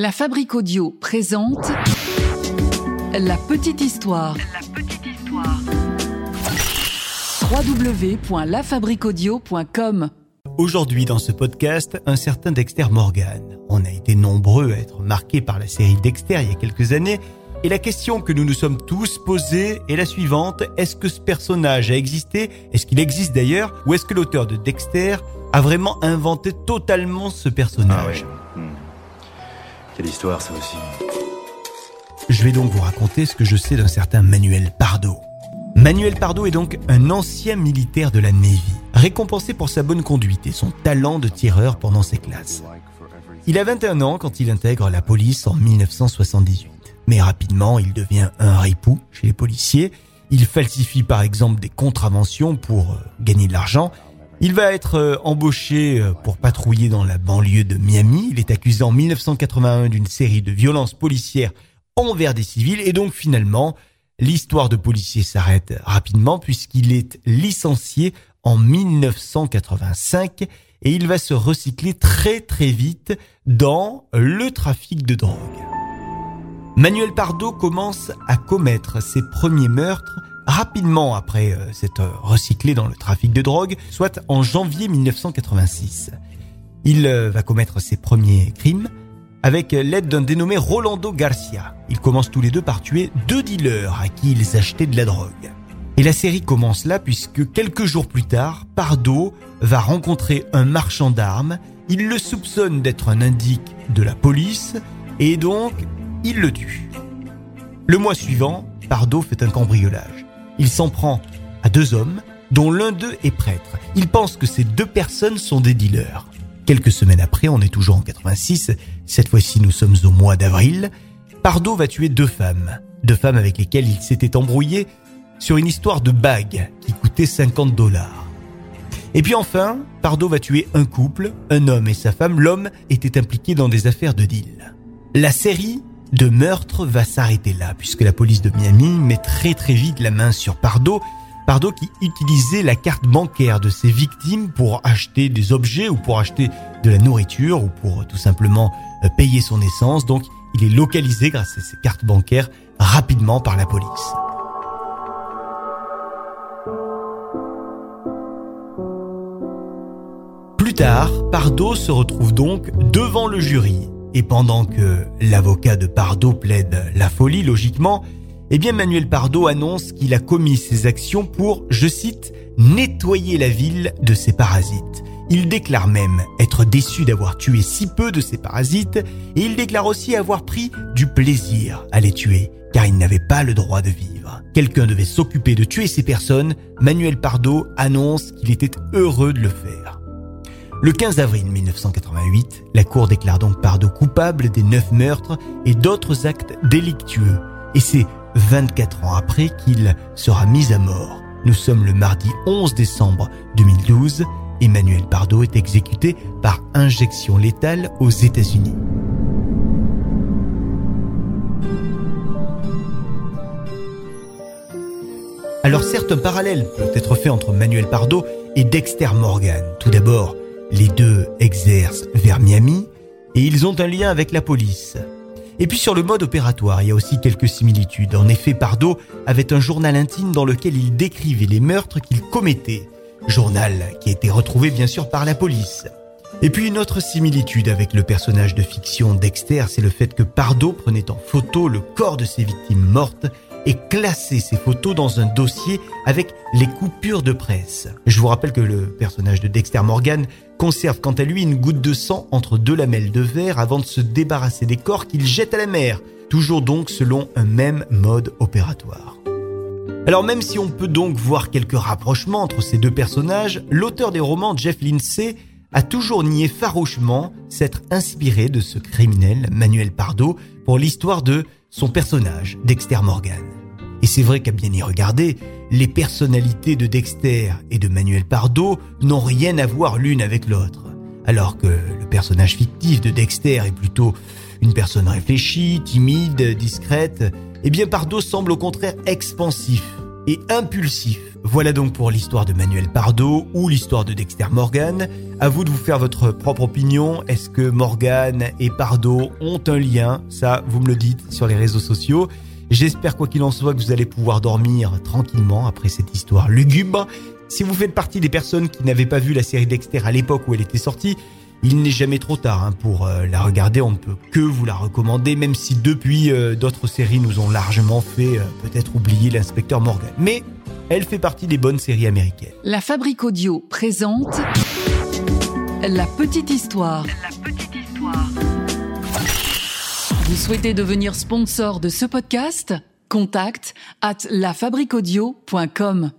La Fabrique Audio présente La Petite Histoire. La Petite Histoire. www.lafabriqueaudio.com Aujourd'hui dans ce podcast, un certain Dexter Morgan. On a été nombreux à être marqués par la série Dexter il y a quelques années et la question que nous nous sommes tous posée est la suivante. Est-ce que ce personnage a existé? Est-ce qu'il existe d'ailleurs? Ou est-ce que l'auteur de Dexter a vraiment inventé totalement ce personnage? Ah. Quelle histoire ça aussi. Je vais donc vous raconter ce que je sais d'un certain Manuel Pardo. Manuel Pardo est donc un ancien militaire de la Navy, récompensé pour sa bonne conduite et son talent de tireur pendant ses classes. Il a 21 ans quand il intègre la police en 1978. Mais rapidement, il devient un ripou chez les policiers. Il falsifie par exemple des contraventions pour euh, gagner de l'argent. Il va être euh, embauché euh, pour patrouiller dans la banlieue de Miami. Il est accusé en 1981 d'une série de violences policières envers des civils et donc finalement, l'histoire de policier s'arrête rapidement puisqu'il est licencié en 1985 et il va se recycler très très vite dans le trafic de drogue. Manuel Pardo commence à commettre ses premiers meurtres rapidement après euh, s'être recyclé dans le trafic de drogue, soit en janvier 1986. Il euh, va commettre ses premiers crimes avec l'aide d'un dénommé Rolando Garcia. Ils commencent tous les deux par tuer deux dealers à qui ils achetaient de la drogue. Et la série commence là puisque quelques jours plus tard, Pardo va rencontrer un marchand d'armes. Il le soupçonne d'être un indique de la police et donc il le tue. Le mois suivant, Pardo fait un cambriolage. Il s'en prend à deux hommes, dont l'un d'eux est prêtre. Il pense que ces deux personnes sont des dealers. Quelques semaines après, on est toujours en 86, cette fois-ci nous sommes au mois d'avril, Pardo va tuer deux femmes, deux femmes avec lesquelles il s'était embrouillé sur une histoire de bague qui coûtait 50 dollars. Et puis enfin, Pardo va tuer un couple, un homme et sa femme. L'homme était impliqué dans des affaires de deal. La série de meurtre va s'arrêter là, puisque la police de Miami met très très vite la main sur Pardo. Pardo qui utilisait la carte bancaire de ses victimes pour acheter des objets ou pour acheter de la nourriture ou pour tout simplement euh, payer son essence. Donc il est localisé grâce à ses cartes bancaires rapidement par la police. Plus tard, Pardo se retrouve donc devant le jury et pendant que l'avocat de Pardo plaide la folie, logiquement, eh bien Manuel Pardo annonce qu'il a commis ses actions pour, je cite, nettoyer la ville de ses parasites. Il déclare même être déçu d'avoir tué si peu de ses parasites et il déclare aussi avoir pris du plaisir à les tuer car il n'avait pas le droit de vivre. Quelqu'un devait s'occuper de tuer ces personnes. Manuel Pardo annonce qu'il était heureux de le faire. Le 15 avril 1988, la Cour déclare donc Pardo coupable des neuf meurtres et d'autres actes délictueux. Et c'est 24 ans après qu'il sera mis à mort. Nous sommes le mardi 11 décembre 2012. Emmanuel Pardo est exécuté par injection létale aux États-Unis. Alors certes, un parallèle peut être fait entre Manuel Pardo et Dexter Morgan. Tout d'abord, les deux exercent vers Miami et ils ont un lien avec la police. Et puis sur le mode opératoire, il y a aussi quelques similitudes. En effet, Pardo avait un journal intime dans lequel il décrivait les meurtres qu'il commettait. Journal qui a été retrouvé bien sûr par la police. Et puis une autre similitude avec le personnage de fiction Dexter, c'est le fait que Pardo prenait en photo le corps de ses victimes mortes et classait ces photos dans un dossier avec les coupures de presse. Je vous rappelle que le personnage de Dexter Morgan conserve quant à lui une goutte de sang entre deux lamelles de verre avant de se débarrasser des corps qu'il jette à la mer, toujours donc selon un même mode opératoire. Alors même si on peut donc voir quelques rapprochements entre ces deux personnages, l'auteur des romans Jeff Lindsay a toujours nié farouchement s'être inspiré de ce criminel Manuel Pardo pour l'histoire de son personnage, Dexter Morgan. Et c'est vrai qu'à bien y regarder, les personnalités de Dexter et de Manuel Pardo n'ont rien à voir l'une avec l'autre. Alors que le personnage fictif de Dexter est plutôt une personne réfléchie, timide, discrète, eh bien Pardo semble au contraire expansif et impulsif. Voilà donc pour l'histoire de Manuel Pardo ou l'histoire de Dexter Morgan. À vous de vous faire votre propre opinion. Est-ce que Morgan et Pardo ont un lien? Ça, vous me le dites sur les réseaux sociaux. J'espère quoi qu'il en soit que vous allez pouvoir dormir tranquillement après cette histoire lugubre. Si vous faites partie des personnes qui n'avaient pas vu la série Dexter à l'époque où elle était sortie, il n'est jamais trop tard hein, pour euh, la regarder, on ne peut que vous la recommander, même si depuis euh, d'autres séries nous ont largement fait euh, peut-être oublier l'inspecteur Morgan. Mais elle fait partie des bonnes séries américaines. La Fabrique Audio présente La Petite Histoire. La Petite Histoire. Vous souhaitez devenir sponsor de ce podcast? Contact at lafabriquaudio.com.